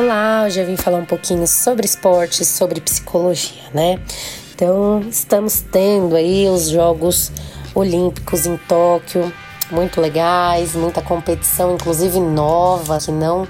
Olá, hoje eu vim falar um pouquinho sobre esporte, sobre psicologia, né? Então, estamos tendo aí os Jogos Olímpicos em Tóquio, muito legais, muita competição, inclusive nova, que não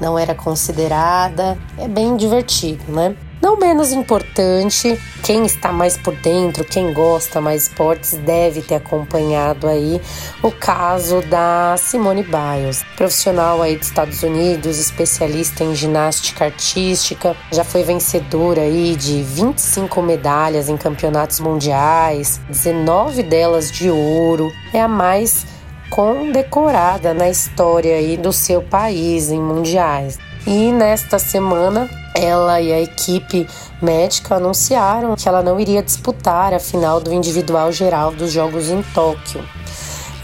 não era considerada. É bem divertido, né? Não menos importante, quem está mais por dentro, quem gosta mais esportes, deve ter acompanhado aí o caso da Simone Biles, profissional aí dos Estados Unidos, especialista em ginástica artística, já foi vencedora aí de 25 medalhas em campeonatos mundiais, 19 delas de ouro, é a mais condecorada na história aí do seu país em mundiais. E nesta semana ela e a equipe médica anunciaram que ela não iria disputar a final do individual geral dos Jogos em Tóquio,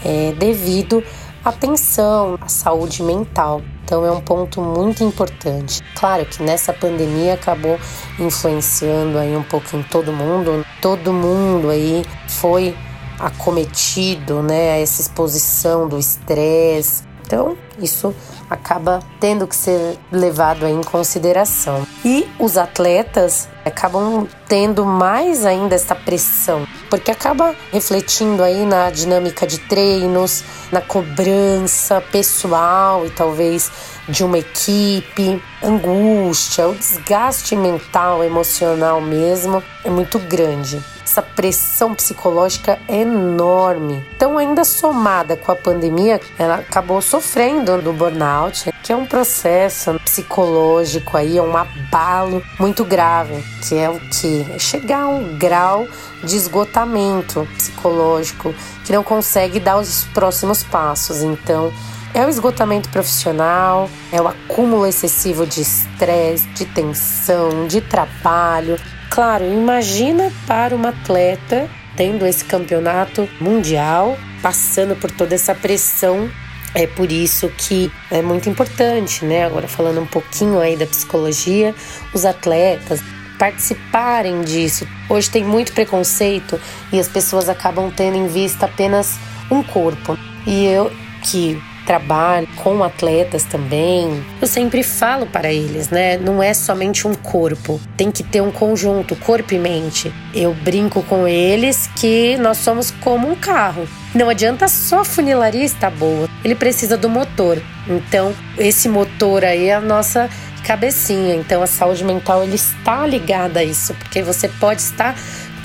é, devido à tensão, à saúde mental. Então é um ponto muito importante. Claro que nessa pandemia acabou influenciando aí um pouco em todo mundo. Todo mundo aí foi acometido, né, a essa exposição do estresse, então, isso acaba tendo que ser levado em consideração. E os atletas acabam tendo mais ainda essa pressão, porque acaba refletindo aí na dinâmica de treinos, na cobrança pessoal e talvez de uma equipe, angústia, o desgaste mental, emocional mesmo é muito grande essa pressão psicológica enorme. Então, ainda somada com a pandemia, ela acabou sofrendo do burnout, que é um processo psicológico aí, é um abalo muito grave, que é o que? É chegar a um grau de esgotamento psicológico que não consegue dar os próximos passos. Então, é o esgotamento profissional, é o acúmulo excessivo de estresse, de tensão, de trabalho, Claro, imagina para uma atleta tendo esse campeonato mundial, passando por toda essa pressão. É por isso que é muito importante, né? Agora falando um pouquinho aí da psicologia, os atletas participarem disso. Hoje tem muito preconceito e as pessoas acabam tendo em vista apenas um corpo. E eu que trabalho com atletas também, eu sempre falo para eles, né? Não é somente um corpo, tem que ter um conjunto, corpo e mente. Eu brinco com eles que nós somos como um carro. Não adianta só a funilaria estar boa, ele precisa do motor. Então, esse motor aí é a nossa cabecinha. Então, a saúde mental ele está ligada a isso, porque você pode estar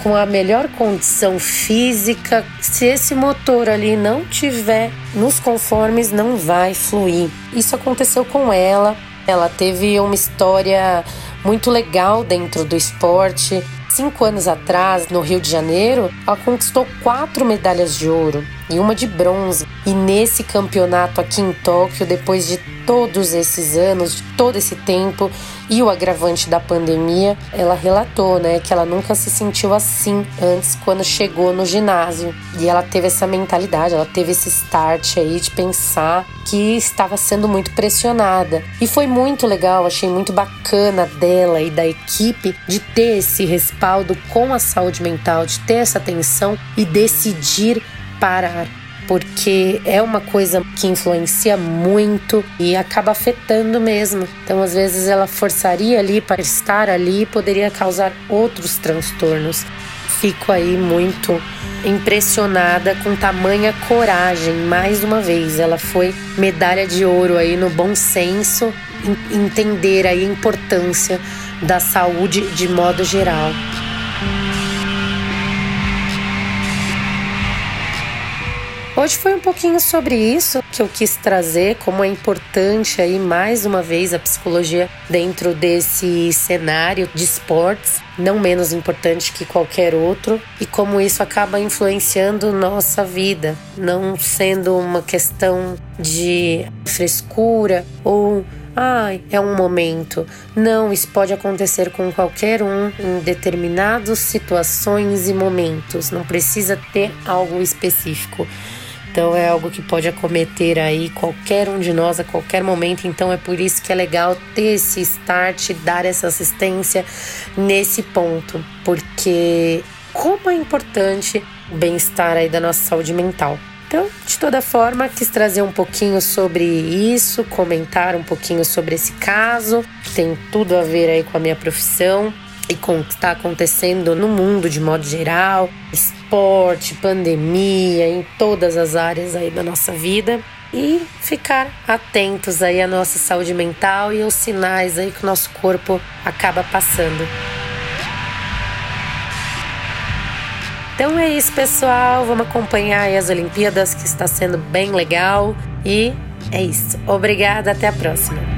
com a melhor condição física, se esse motor ali não tiver nos conformes, não vai fluir. Isso aconteceu com ela. Ela teve uma história muito legal dentro do esporte. Cinco anos atrás, no Rio de Janeiro, ela conquistou quatro medalhas de ouro e uma de bronze. E nesse campeonato aqui em Tóquio, depois de todos esses anos, de todo esse tempo e o agravante da pandemia, ela relatou, né, que ela nunca se sentiu assim antes quando chegou no ginásio. E ela teve essa mentalidade, ela teve esse start aí de pensar que estava sendo muito pressionada. E foi muito legal, achei muito bacana dela e da equipe de ter esse respaldo com a saúde mental, de ter essa atenção e decidir parar, porque é uma coisa que influencia muito e acaba afetando mesmo. Então, às vezes, ela forçaria ali para estar ali e poderia causar outros transtornos. Fico aí muito impressionada com tamanha coragem. Mais uma vez, ela foi medalha de ouro aí no bom senso, entender aí a importância da saúde de modo geral. Hoje foi um pouquinho sobre isso que eu quis trazer, como é importante aí mais uma vez a psicologia dentro desse cenário de esportes, não menos importante que qualquer outro, e como isso acaba influenciando nossa vida, não sendo uma questão de frescura ou ai, é um momento. Não, isso pode acontecer com qualquer um em determinadas situações e momentos. Não precisa ter algo específico. Então é algo que pode acometer aí qualquer um de nós a qualquer momento. Então é por isso que é legal ter esse start, dar essa assistência nesse ponto, porque como é importante o bem-estar aí da nossa saúde mental. Então, de toda forma, quis trazer um pouquinho sobre isso, comentar um pouquinho sobre esse caso, que tem tudo a ver aí com a minha profissão e com o que está acontecendo no mundo de modo geral, esporte, pandemia, em todas as áreas aí da nossa vida e ficar atentos aí à nossa saúde mental e aos sinais aí que o nosso corpo acaba passando. Então é isso, pessoal. Vamos acompanhar as Olimpíadas, que está sendo bem legal. E é isso. Obrigada, até a próxima.